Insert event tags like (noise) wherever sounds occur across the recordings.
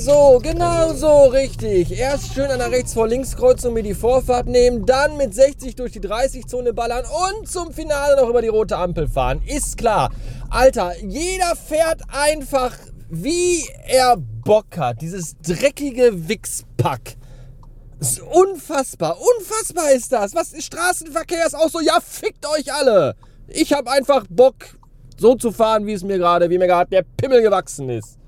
So, genau so, richtig. Erst schön an der rechts vor links Kreuzung mir die Vorfahrt nehmen, dann mit 60 durch die 30-Zone ballern und zum Finale noch über die rote Ampel fahren. Ist klar. Alter, jeder fährt einfach, wie er Bock hat. Dieses dreckige Wichspack. Unfassbar, unfassbar ist das. Was ist Straßenverkehr ist auch so, ja, fickt euch alle. Ich hab einfach Bock, so zu fahren, wie es mir gerade, wie mir gerade der Pimmel gewachsen ist.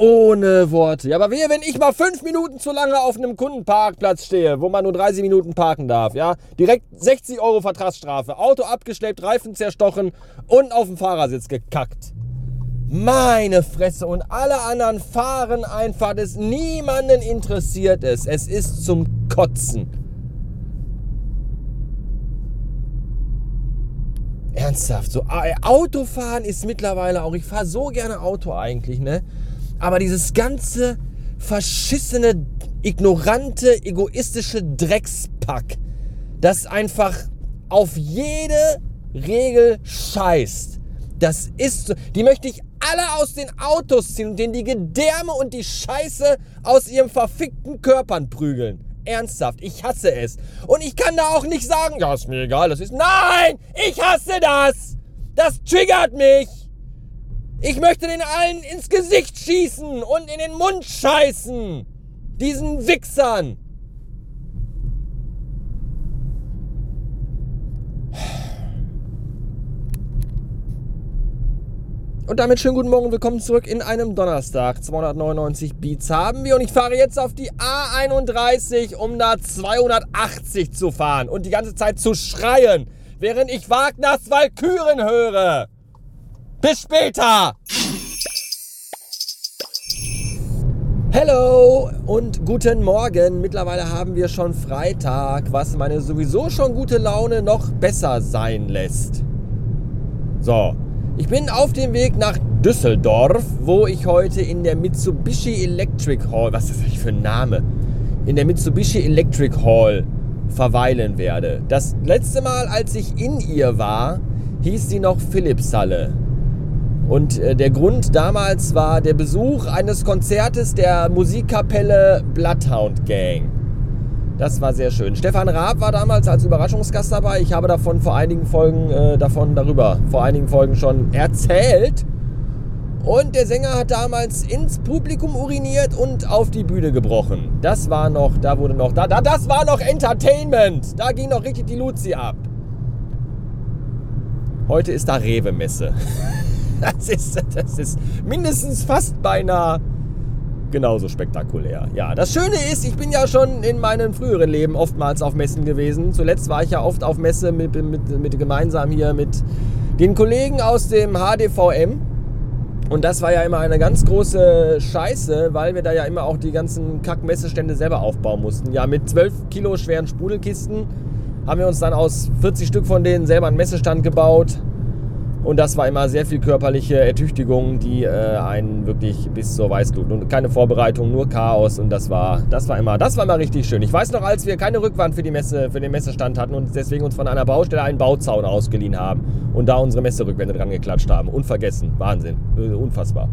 Ohne Worte. Ja, aber wehe, wenn ich mal fünf Minuten zu lange auf einem Kundenparkplatz stehe, wo man nur 30 Minuten parken darf, ja, direkt 60 Euro Vertragsstrafe, Auto abgeschleppt, Reifen zerstochen und auf dem Fahrersitz gekackt. Meine Fresse und alle anderen fahren einfach, das niemanden interessiert es. Es ist zum Kotzen. Ernsthaft, so äh, Autofahren ist mittlerweile auch, ich fahre so gerne Auto eigentlich, ne? Aber dieses ganze verschissene, ignorante, egoistische Dreckspack, das einfach auf jede Regel scheißt. Das ist so, die möchte ich alle aus den Autos ziehen und denen die Gedärme und die Scheiße aus ihren verfickten Körpern prügeln. Ernsthaft, ich hasse es. Und ich kann da auch nicht sagen, ja, ist mir egal, das ist. Nein! Ich hasse das! Das triggert mich! Ich möchte den allen ins Gesicht schießen und in den Mund scheißen. Diesen Wichsern. Und damit schönen guten Morgen, willkommen zurück in einem Donnerstag. 299 Beats haben wir und ich fahre jetzt auf die A31, um da 280 zu fahren und die ganze Zeit zu schreien, während ich Wagners Walküren höre. Bis später! Hello und guten Morgen. Mittlerweile haben wir schon Freitag, was meine sowieso schon gute Laune noch besser sein lässt. So, ich bin auf dem Weg nach Düsseldorf, wo ich heute in der Mitsubishi Electric Hall, was ist das eigentlich für ein Name? In der Mitsubishi Electric Hall verweilen werde. Das letzte Mal, als ich in ihr war, hieß sie noch Philipshalle. Und äh, der Grund damals war der Besuch eines Konzertes der Musikkapelle Bloodhound Gang. Das war sehr schön. Stefan Raab war damals als Überraschungsgast dabei. Ich habe davon vor einigen Folgen äh, davon darüber vor einigen Folgen schon erzählt. Und der Sänger hat damals ins Publikum uriniert und auf die Bühne gebrochen. Das war noch, da wurde noch, da, da das war noch Entertainment. Da ging noch richtig die Luzi ab. Heute ist da Rewe-Messe. (laughs) (laughs) Das ist, das ist mindestens fast beinahe genauso spektakulär. Ja, das Schöne ist, ich bin ja schon in meinem früheren Leben oftmals auf Messen gewesen. Zuletzt war ich ja oft auf Messe mit, mit, mit gemeinsam hier mit den Kollegen aus dem HDVM. Und das war ja immer eine ganz große Scheiße, weil wir da ja immer auch die ganzen Kack-Messestände selber aufbauen mussten. Ja, mit 12 Kilo schweren Spudelkisten haben wir uns dann aus 40 Stück von denen selber einen Messestand gebaut und das war immer sehr viel körperliche Ertüchtigung, die äh, einen wirklich bis zur Weißglut und keine Vorbereitung, nur Chaos und das war, das war immer, das war immer richtig schön. Ich weiß noch, als wir keine Rückwand für die Messe, für den Messestand hatten und deswegen uns von einer Baustelle einen Bauzaun ausgeliehen haben und da unsere Messerückwände dran geklatscht haben. Unvergessen, Wahnsinn, äh, unfassbar.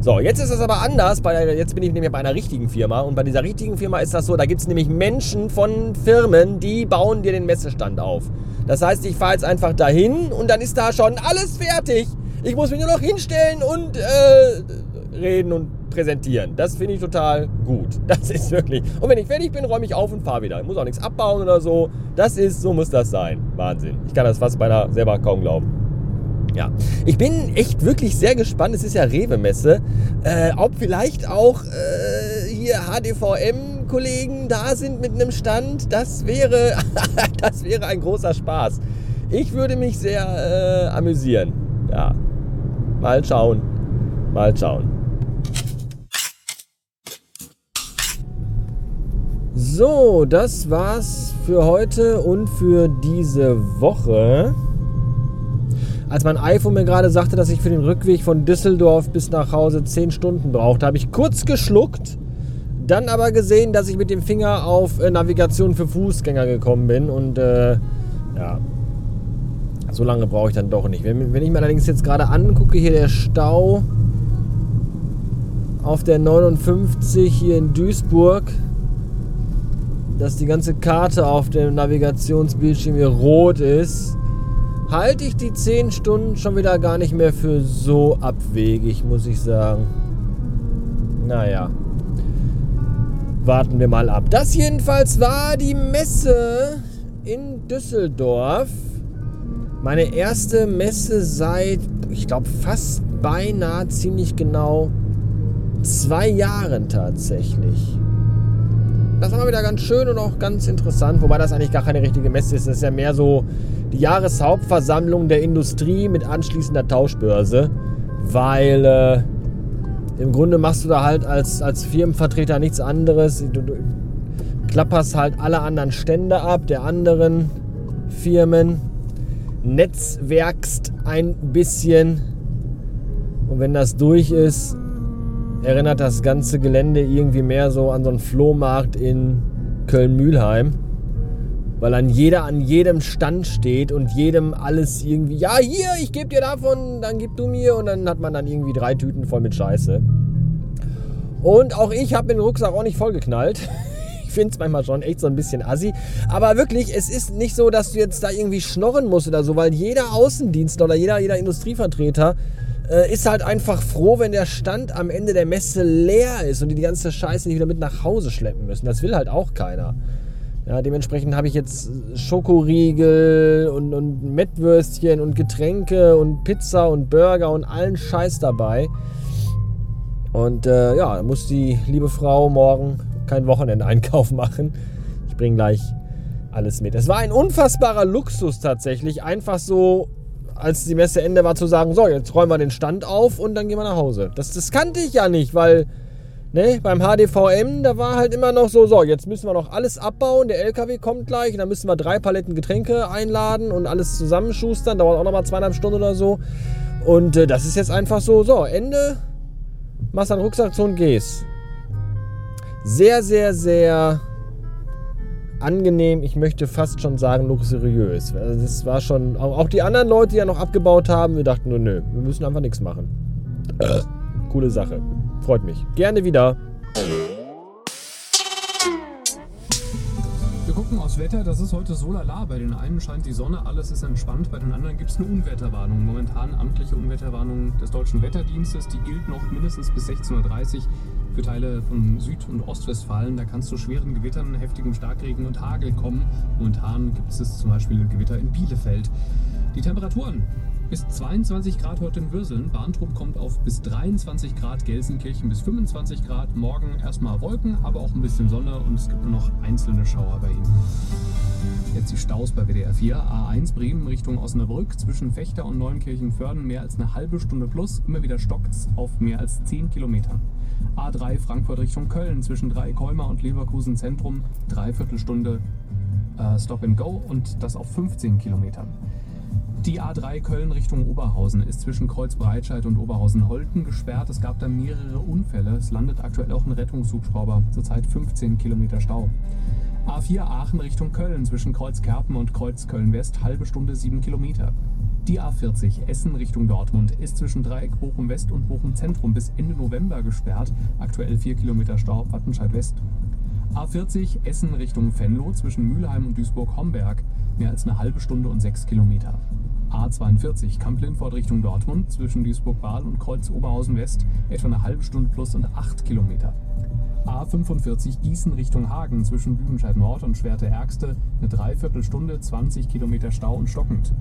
So, jetzt ist es aber anders. Bei, jetzt bin ich nämlich bei einer richtigen Firma und bei dieser richtigen Firma ist das so, da gibt es nämlich Menschen von Firmen, die bauen dir den Messestand auf. Das heißt, ich fahre jetzt einfach dahin und dann ist da schon alles fertig. Ich muss mich nur noch hinstellen und äh, reden und präsentieren. Das finde ich total gut. (laughs) Das ist wirklich. Und wenn ich fertig bin, räume ich auf und fahre wieder. Ich muss auch nichts abbauen oder so. Das ist, so muss das sein. Wahnsinn. Ich kann das fast beinahe selber kaum glauben. Ja, ich bin echt wirklich sehr gespannt. Es ist ja Rewe-Messe. Äh, ob vielleicht auch äh, hier HDVM-Kollegen da sind mit einem Stand. Das wäre, (laughs) das wäre ein großer Spaß. Ich würde mich sehr äh, amüsieren. Ja, mal schauen. Mal schauen. So, das war's für heute und für diese Woche. Als mein iPhone mir gerade sagte, dass ich für den Rückweg von Düsseldorf bis nach Hause 10 Stunden brauchte, habe ich kurz geschluckt, dann aber gesehen, dass ich mit dem Finger auf äh, Navigation für Fußgänger gekommen bin und äh, ja, so lange brauche ich dann doch nicht. Wenn, wenn ich mir allerdings jetzt gerade angucke, hier der Stau auf der 59 hier in Duisburg, dass die ganze Karte auf dem Navigationsbildschirm hier rot ist, halte ich die 10 Stunden schon wieder gar nicht mehr für so abwegig, muss ich sagen. Naja. Warten wir mal ab. Das jedenfalls war die Messe in Düsseldorf. Meine erste Messe seit, ich glaube, fast beinahe ziemlich genau zwei Jahren tatsächlich. Das war mal wieder ganz schön und auch ganz interessant, wobei das eigentlich gar keine richtige Messe ist. Das ist ja mehr so die Jahreshauptversammlung der Industrie mit anschließender Tauschbörse, weil äh, im Grunde machst du da halt als, als Firmenvertreter nichts anderes. Du, du klapperst halt alle anderen Stände ab der anderen Firmen, netzwerkst ein bisschen und wenn das durch ist, erinnert das ganze Gelände irgendwie mehr so an so einen Flohmarkt in Köln-Mühlheim. Weil dann jeder an jedem Stand steht und jedem alles irgendwie, ja, hier, ich gebe dir davon, dann gib du mir und dann hat man dann irgendwie drei Tüten voll mit Scheiße. Und auch ich habe den Rucksack auch nicht vollgeknallt. (laughs) Ich finde es manchmal schon echt so ein bisschen assi. Aber wirklich, es ist nicht so, dass du jetzt da irgendwie schnorren musst oder so, weil jeder Außendienstler oder jeder, jeder Industrievertreter äh, ist halt einfach froh, wenn der Stand am Ende der Messe leer ist und die die ganze Scheiße nicht wieder mit nach Hause schleppen müssen. Das will halt auch keiner. Ja, dementsprechend habe ich jetzt Schokoriegel und, und Mettwürstchen und Getränke und Pizza und Burger und allen Scheiß dabei. Und äh, ja, muss die liebe Frau morgen keinen Wochenendeinkauf machen. Ich bringe gleich alles mit. Es war ein unfassbarer Luxus tatsächlich, einfach so als die Messe Ende war, zu sagen, so, jetzt räumen wir den Stand auf und dann gehen wir nach Hause. Das, das kannte ich ja nicht, weil ne, beim HDVM, da war halt immer noch so, so, jetzt müssen wir noch alles abbauen, der LKW kommt gleich, dann müssen wir drei Paletten Getränke einladen und alles zusammenschustern, dauert auch nochmal zweieinhalb Stunden oder so. Und äh, das ist jetzt einfach so, so, Ende, machst deinen Rucksack zu und gehst. Sehr, sehr, sehr angenehm, ich möchte fast schon sagen luxuriös. Also das war schon, auch die anderen Leute, die ja noch abgebaut haben, wir dachten nur, nö, wir müssen einfach nichts machen. Äh, coole Sache. Freut mich. Gerne wieder. Wir gucken aufs Wetter, das ist heute so lala. Bei den einen scheint die Sonne, alles ist entspannt, bei den anderen gibt es eine Unwetterwarnung. Momentan amtliche Unwetterwarnung des Deutschen Wetterdienstes, die gilt noch mindestens bis 16.30 Uhr für Teile von Süd- und Ostwestfalen. Da kann es zu schweren Gewittern, heftigem Starkregen und Hagel kommen. Momentan gibt es zum Beispiel Gewitter in Bielefeld. Die Temperaturen bis 22 Grad heute in Würseln. Bahntrupp kommt auf bis 23 Grad, Gelsenkirchen bis 25 Grad. Morgen erstmal Wolken, aber auch ein bisschen Sonne und es gibt nur noch einzelne Schauer bei Ihnen. Jetzt die Staus bei WDR 4. A1 Bremen Richtung Osnabrück zwischen Fechter und Neunkirchen-Förden mehr als eine halbe Stunde plus. Immer wieder stockt es auf mehr als 10 Kilometer. A3 Frankfurt Richtung Köln zwischen Dreikolmer und Leverkusen Zentrum. Dreiviertel Stunde äh, Stop and Go und das auf 15 Kilometern. Die A3 Köln Richtung Oberhausen ist zwischen Kreuzbreitscheid und Oberhausen-Holten gesperrt. Es gab da mehrere Unfälle. Es landet aktuell auch ein Rettungshubschrauber. Zurzeit 15 Kilometer Stau. A4 Aachen Richtung Köln zwischen Kreuzkerpen und Kreuz Köln-West halbe Stunde 7 Kilometer. Die A40 Essen Richtung Dortmund ist zwischen Dreieck Bochum West und Bochum Zentrum bis Ende November gesperrt. Aktuell 4 Kilometer Stau Wattenscheid West. A40 Essen Richtung Venlo zwischen Mülheim und Duisburg-Homberg mehr als eine halbe Stunde und 6 Kilometer. A42 Kamp-Lindfort Richtung Dortmund zwischen Duisburg-Bahl und Kreuz Oberhausen West etwa eine halbe Stunde plus und 8 Kilometer. A45 Gießen Richtung Hagen zwischen Lüdenscheid Nord und Schwerte Ärgste eine Dreiviertelstunde, 20 Kilometer Stau und stockend.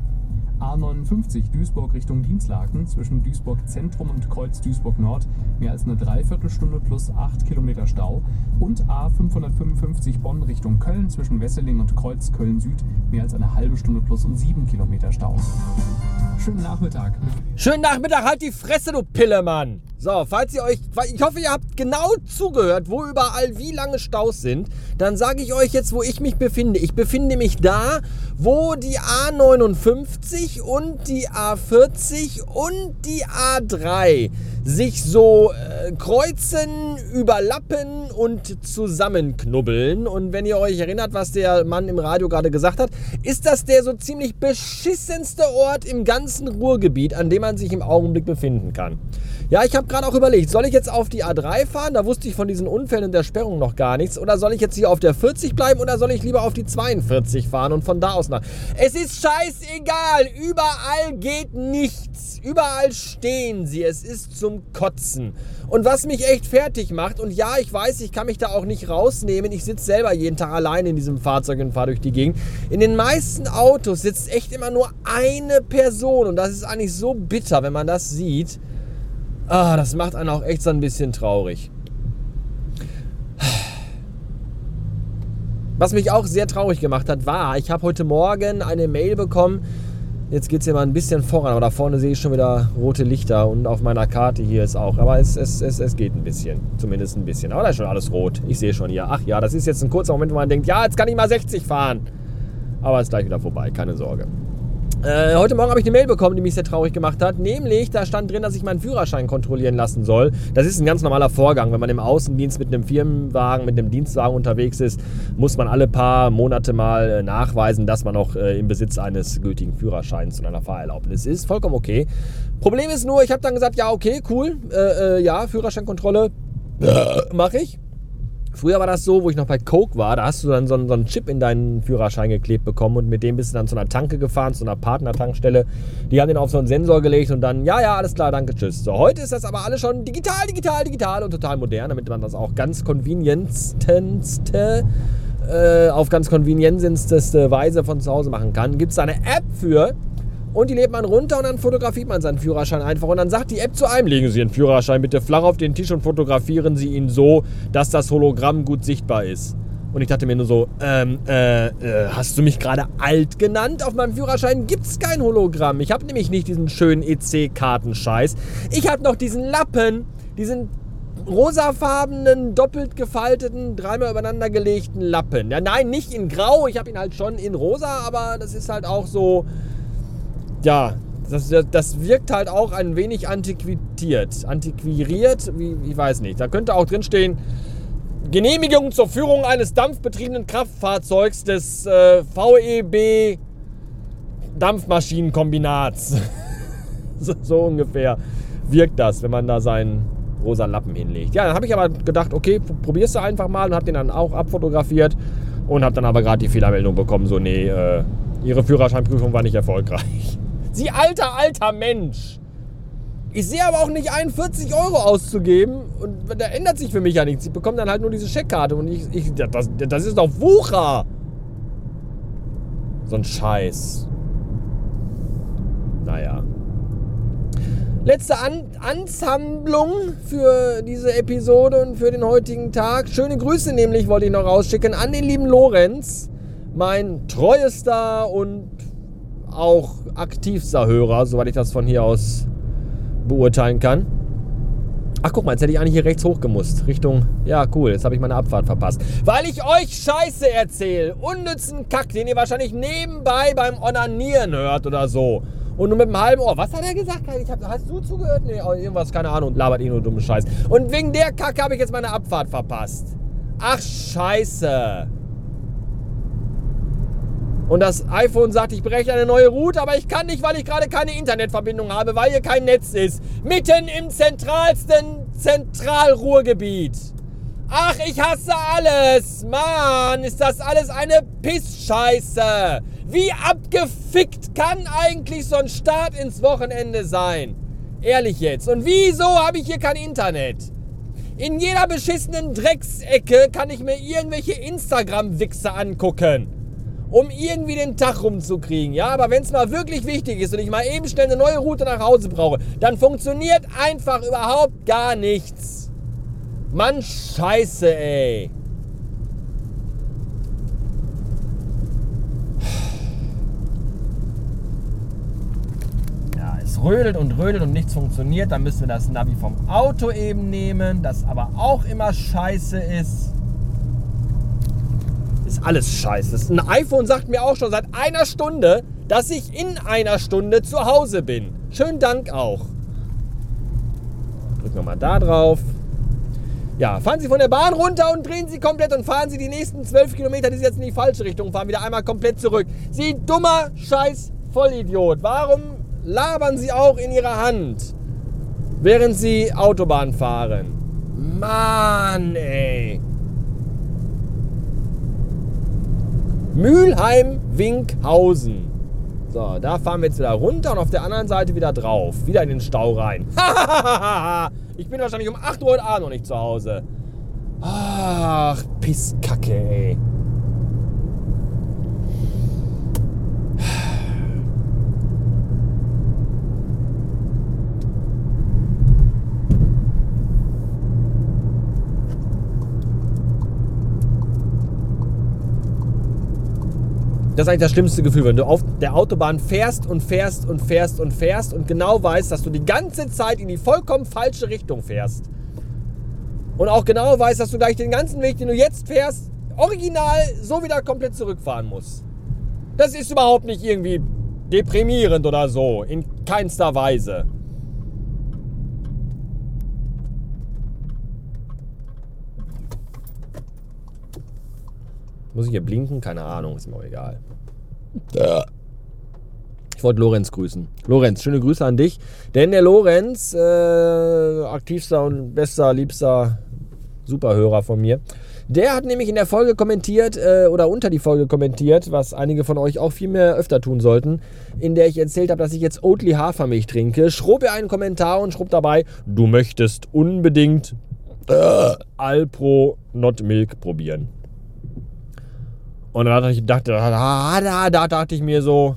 A59 Duisburg Richtung Dienstlaken zwischen Duisburg Zentrum und Kreuz Duisburg Nord mehr als eine Dreiviertelstunde plus 8 Kilometer Stau und A555 Bonn Richtung Köln zwischen Wesseling und Kreuz Köln Süd mehr als eine halbe Stunde plus und 7 Kilometer Stau. Schönen Nachmittag. Schönen Nachmittag, halt die Fresse, du Pillemann! So, falls ihr euch, ich hoffe, ihr habt genau zugehört, wo überall wie lange Staus sind, dann sage ich euch jetzt, wo ich mich befinde. Ich befinde mich da, wo die A59 und die A40 und die A3 sich so äh, kreuzen, überlappen und zusammenknubbeln. Und wenn ihr euch erinnert, was der Mann im Radio gerade gesagt hat, ist das der so ziemlich beschissenste Ort im ganzen Ruhrgebiet, an dem man sich im Augenblick befinden kann. Ja, ich habe gerade auch überlegt, soll ich jetzt auf die A3 fahren? Da wusste ich von diesen Unfällen und der Sperrung noch gar nichts. Oder soll ich jetzt hier auf der 40 bleiben oder soll ich lieber auf die 42 fahren und von da aus nach? Es ist scheißegal. Überall geht nichts. Überall stehen sie. Es ist zum Kotzen. Und was mich echt fertig macht, und ja, ich weiß, ich kann mich da auch nicht rausnehmen. Ich sitze selber jeden Tag allein in diesem Fahrzeug und fahre durch die Gegend. In den meisten Autos sitzt echt immer nur eine Person. Und das ist eigentlich so bitter, wenn man das sieht. Ah, das macht einen auch echt so ein bisschen traurig. Was mich auch sehr traurig gemacht hat, war, ich habe heute Morgen eine Mail bekommen. Jetzt geht es hier mal ein bisschen voran, aber da vorne sehe ich schon wieder rote Lichter und auf meiner Karte hier ist auch. Aber es, es, es, es geht ein bisschen, zumindest ein bisschen. Aber da ist schon alles rot. Ich sehe schon hier. Ach ja, das ist jetzt ein kurzer Moment, wo man denkt, ja, jetzt kann ich mal 60 fahren. Aber es ist gleich wieder vorbei, keine Sorge. Äh, heute Morgen habe ich eine Mail bekommen, die mich sehr traurig gemacht hat. Nämlich, da stand drin, dass ich meinen Führerschein kontrollieren lassen soll. Das ist ein ganz normaler Vorgang. Wenn man im Außendienst mit einem Firmenwagen, mit einem Dienstwagen unterwegs ist, muss man alle paar Monate mal äh, nachweisen, dass man noch äh, im Besitz eines gültigen Führerscheins und einer Fahrerlaubnis ist. Vollkommen okay. Problem ist nur, ich habe dann gesagt, ja, okay, cool, äh, äh ja, Führerscheinkontrolle (clears throat) mache ich. Früher war das so, wo ich noch bei Coke war, da hast du dann so einen, so einen, Chip in deinen Führerschein geklebt bekommen und mit dem bist du dann zu einer Tanke gefahren, zu einer Partnertankstelle. Die haben den auf so einen Sensor gelegt und dann, ja, ja, alles klar, danke, tschüss. So, heute ist das aber alles schon digital, digital, digital und total modern, damit man das auch ganz convenienteste, äh, auf ganz convenienteste Weise von zu Hause machen kann. Gibt es da eine App für, und die lädt man runter und dann fotografiert man seinen Führerschein einfach. Und dann sagt die App zu einem, legen Sie Ihren Führerschein bitte flach auf den Tisch und fotografieren Sie ihn so, dass das Hologramm gut sichtbar ist. Und ich dachte mir nur so, ähm, äh, äh, hast du mich gerade alt genannt? Auf meinem Führerschein gibt es kein Hologramm. Ich habe nämlich nicht diesen schönen EC-Kartenscheiß. Ich habe noch diesen Lappen, diesen rosafarbenen, doppelt gefalteten, dreimal übereinander gelegten Lappen. Ja, nein, nicht in grau. Ich habe ihn halt schon in rosa, aber das ist halt auch so ja, das, das wirkt halt auch ein wenig antiquiert. Antiquiriert, wie, ich weiß nicht. Da könnte auch drinstehen, Genehmigung zur Führung eines dampfbetriebenen Kraftfahrzeugs des äh, VEB Dampfmaschinenkombinats. (laughs) so, ungefähr wirkt das, wenn man da seinen rosa Lappen hinlegt. Ja, dann habe ich aber gedacht, okay, probierst du einfach mal und habe den dann auch abfotografiert und habe dann aber gerade die Fehlermeldung bekommen, so nee, äh, ihre Führerscheinprüfung war nicht erfolgreich. Sie alter, alter Mensch. Ich sehe aber auch nicht ein, 40 Euro auszugeben und da ändert sich für mich ja nichts. Ich bekomme dann halt nur diese Scheckkarte und ich, ich das, das ist doch Wucher. So ein Scheiß. Naja. Letzte An Ansammlung für diese Episode und für den heutigen Tag. Schöne Grüße nämlich wollte ich noch rausschicken an den lieben Lorenz, mein treuester und auch aktivster Hörer, soweit ich das von hier aus beurteilen kann. Ach, guck mal, jetzt hätte ich eigentlich hier rechts hochgemusst. Richtung, ja, cool, jetzt habe ich meine Abfahrt verpasst. Weil ich euch Scheiße erzähle. Unnützen Kack, den ihr wahrscheinlich nebenbei beim Onanieren hört oder so. Und nur mit einem halben Ohr. Was hat er gesagt? Ich hab, hast du zugehört? Nee, oh, irgendwas, keine Ahnung. Labert eh nur dumme Scheiß. Und wegen der Kacke habe ich jetzt meine Abfahrt verpasst. Ach, Scheiße. Und das iPhone sagt, ich breche eine neue Route, aber ich kann nicht, weil ich gerade keine Internetverbindung habe, weil hier kein Netz ist. Mitten im zentralsten Zentralruhrgebiet. Ach, ich hasse alles. Mann, ist das alles eine Pissscheiße. Wie abgefickt kann eigentlich so ein Start ins Wochenende sein? Ehrlich jetzt. Und wieso habe ich hier kein Internet? In jeder beschissenen Drecksecke kann ich mir irgendwelche Instagram-Wichse angucken um irgendwie den Tag rumzukriegen. Ja, aber wenn es mal wirklich wichtig ist und ich mal eben schnell eine neue Route nach Hause brauche, dann funktioniert einfach überhaupt gar nichts. Mann, scheiße, ey. Ja, es rödelt und rödelt und nichts funktioniert. Dann müssen wir das Navi vom Auto eben nehmen, das aber auch immer scheiße ist alles scheiße. Ein iPhone sagt mir auch schon seit einer Stunde, dass ich in einer Stunde zu Hause bin. Schönen Dank auch. Drücken wir mal da drauf. Ja, fahren Sie von der Bahn runter und drehen Sie komplett und fahren Sie die nächsten 12 Kilometer, die Sie jetzt in die falsche Richtung fahren, wieder einmal komplett zurück. Sie dummer Scheiß Vollidiot. Warum labern Sie auch in Ihrer Hand? während sie Autobahn fahren. Mann, ey. Mülheim-Winkhausen. So, da fahren wir jetzt wieder runter und auf der anderen Seite wieder drauf. Wieder in den Stau rein. (laughs) ich bin wahrscheinlich um 8 Uhr heute Abend noch nicht zu Hause. Ach, Pisskacke, ey. Das ist eigentlich das schlimmste Gefühl, wenn du auf der Autobahn fährst und fährst und fährst und fährst und genau weißt, dass du die ganze Zeit in die vollkommen falsche Richtung fährst. Und auch genau weißt, dass du gleich den ganzen Weg, den du jetzt fährst, original so wieder komplett zurückfahren musst. Das ist überhaupt nicht irgendwie deprimierend oder so. In keinster Weise. Muss ich hier blinken? Keine Ahnung, ist mir auch egal. Ich wollte Lorenz grüßen. Lorenz, schöne Grüße an dich. Denn der Lorenz, äh, aktivster und bester, liebster Superhörer von mir, der hat nämlich in der Folge kommentiert äh, oder unter die Folge kommentiert, was einige von euch auch viel mehr öfter tun sollten, in der ich erzählt habe, dass ich jetzt Oatly Hafermilch trinke. Schrob er einen Kommentar und schrob dabei, du möchtest unbedingt äh, Alpro Not Milk probieren. Und dann dachte ich, dachte, da, da, da dachte ich mir so,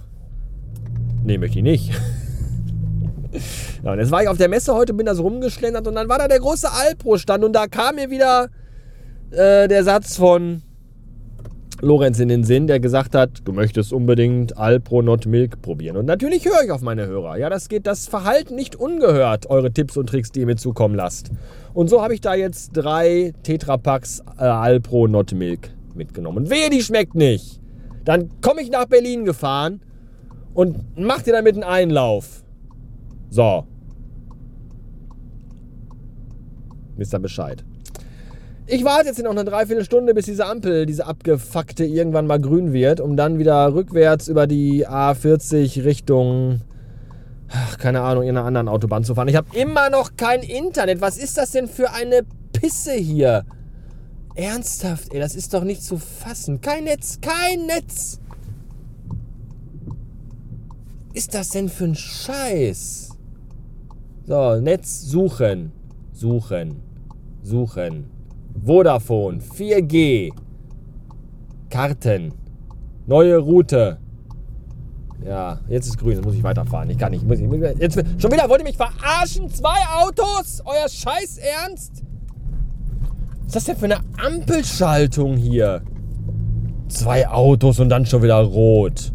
nee, möchte ich nicht. (laughs) ja, und jetzt war ich auf der Messe heute, bin da so rumgeschlendert und dann war da der große Alpro-Stand und da kam mir wieder äh, der Satz von Lorenz in den Sinn, der gesagt hat, du möchtest unbedingt Alpro Not Milk probieren. Und natürlich höre ich auf meine Hörer. Ja, das geht das Verhalten nicht ungehört, eure Tipps und Tricks, die ihr mir zukommen lasst. Und so habe ich da jetzt drei Tetrapacks äh, Alpro Not Milk mitgenommen. wehe, die schmeckt nicht. Dann komme ich nach Berlin gefahren und mach dir damit einen Einlauf. So. Wisst ihr Bescheid. Ich warte jetzt noch eine Dreiviertelstunde, bis diese Ampel, diese abgefuckte, irgendwann mal grün wird, um dann wieder rückwärts über die A40 Richtung, ach, keine Ahnung, in einer anderen Autobahn zu fahren. Ich habe immer noch kein Internet. Was ist das denn für eine Pisse hier? Ernsthaft, ey, das ist doch nicht zu fassen. Kein Netz, kein Netz. Ist das denn für ein Scheiß? So, Netz suchen. Suchen. Suchen. Vodafone. 4G. Karten. Neue Route. Ja, jetzt ist grün, jetzt muss ich weiterfahren. Ich kann nicht. Muss ich, jetzt, schon wieder wollt ihr mich verarschen? Zwei Autos? Euer Scheiß Ernst? Was ist das denn für eine Ampelschaltung hier? Zwei Autos und dann schon wieder rot.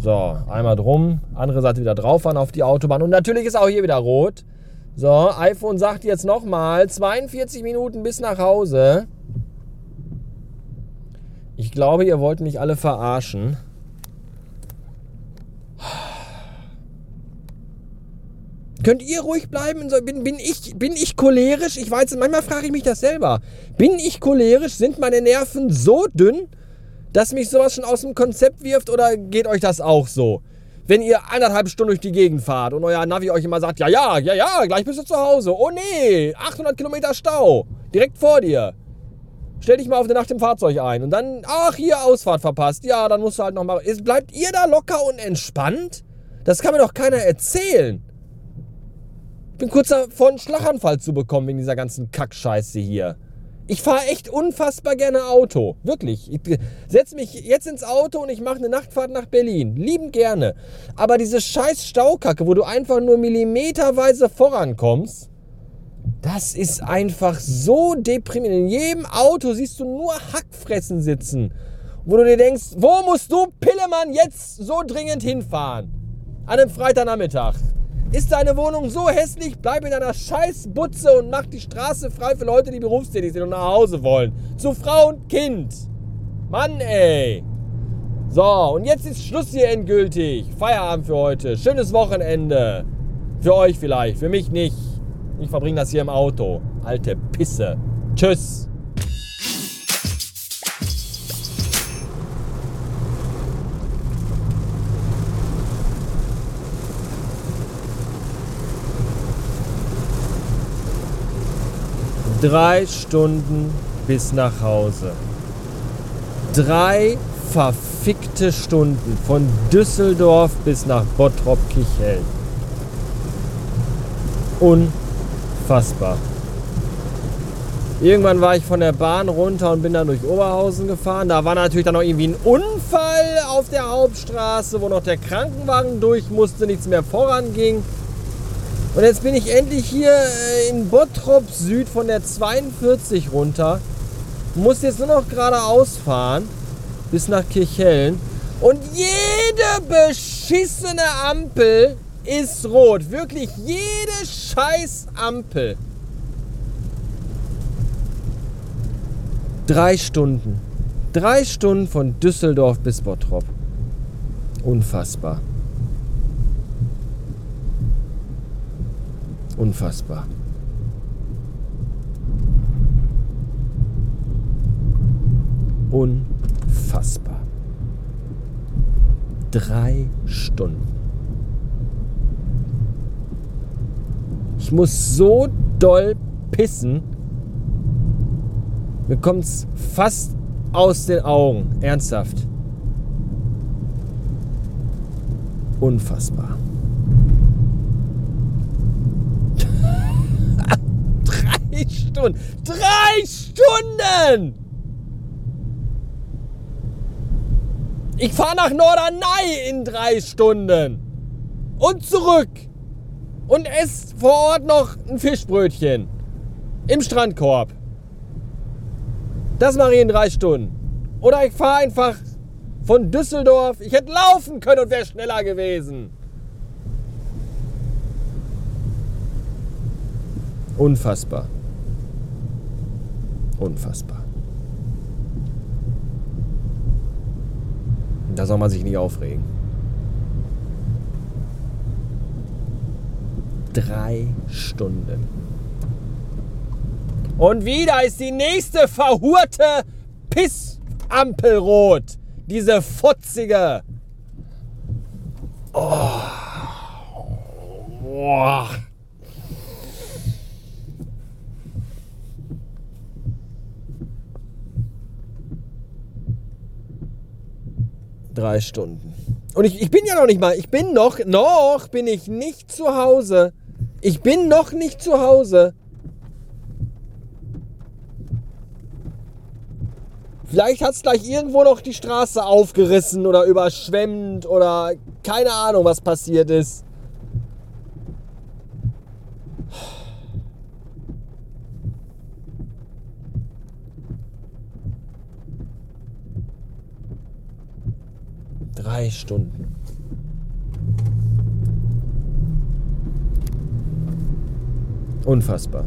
So, einmal drum, andere Seite wieder drauf fahren auf die Autobahn. Und natürlich ist auch hier wieder rot. So, iPhone sagt jetzt nochmal 42 Minuten bis nach Hause. Ich glaube, ihr wollt mich alle verarschen. Könnt ihr ruhig bleiben? Bin, bin, ich, bin ich cholerisch? Ich weiß, manchmal frage ich mich das selber. Bin ich cholerisch? Sind meine Nerven so dünn, dass mich sowas schon aus dem Konzept wirft? Oder geht euch das auch so? Wenn ihr eineinhalb Stunden durch die Gegend fahrt und euer Navi euch immer sagt, ja, ja, ja, ja, gleich bist du zu Hause. Oh nee, 800 Kilometer Stau. Direkt vor dir. Stell dich mal auf eine Nacht im Fahrzeug ein und dann, ach, hier Ausfahrt verpasst. Ja, dann musst du halt nochmal. Bleibt ihr da locker und entspannt? Das kann mir doch keiner erzählen bin kurz davor, einen Schlaganfall zu bekommen wegen dieser ganzen Kackscheiße hier. Ich fahre echt unfassbar gerne Auto. Wirklich. Ich setze mich jetzt ins Auto und ich mache eine Nachtfahrt nach Berlin. Lieben gerne. Aber diese scheiß Staukacke, wo du einfach nur millimeterweise vorankommst, das ist einfach so deprimierend. In jedem Auto siehst du nur Hackfressen sitzen. Wo du dir denkst, wo musst du, Pillemann, jetzt so dringend hinfahren? An einem Freitagnachmittag. Ist deine Wohnung so hässlich, bleib in deiner Scheißbutze und mach die Straße frei für Leute, die berufstätig sind und nach Hause wollen. Zu Frau und Kind. Mann, ey. So, und jetzt ist Schluss hier endgültig. Feierabend für heute. Schönes Wochenende. Für euch vielleicht, für mich nicht. Ich verbringe das hier im Auto. Alte Pisse. Tschüss. Drei Stunden bis nach Hause. Drei verfickte Stunden von Düsseldorf bis nach Bottrop-Kichhellen. Unfassbar. Irgendwann war ich von der Bahn runter und bin dann durch Oberhausen gefahren. Da war natürlich dann noch irgendwie ein Unfall auf der Hauptstraße, wo noch der Krankenwagen durch musste, nichts mehr voranging. Und jetzt bin ich endlich hier äh, in Bottrop Süd von der 42 runter. Muss jetzt nur noch geradeaus fahren bis nach Kirchhellen. Und jede beschissene Ampel ist rot. Wirklich jede scheiß Ampel. Drei Stunden. Drei Stunden von Düsseldorf bis Bottrop. Unfassbar. Unfassbar. Unfassbar. Drei Stunden. Ich muss so doll pissen. Mir kommt es fast aus den Augen. Ernsthaft. Unfassbar. Stunden. Drei Stunden! Ich fahre nach Norderney in drei Stunden. Und zurück. Und esse vor Ort noch ein Fischbrötchen. Im Strandkorb. Das mache ich in drei Stunden. Oder ich fahre einfach von Düsseldorf. Ich hätte laufen können und wäre schneller gewesen. Unfassbar. Unfassbar. Da soll man sich nicht aufregen. Drei Stunden. Und wieder ist die nächste verhurte Pissampel rot. Diese futzige. Oh. Boah. Drei Stunden. Und ich, ich bin ja noch nicht mal, ich bin noch, noch bin ich nicht zu Hause. Ich bin noch nicht zu Hause. Vielleicht hat es gleich irgendwo noch die Straße aufgerissen oder überschwemmt oder keine Ahnung, was passiert ist. Drei Stunden. Unfassbar.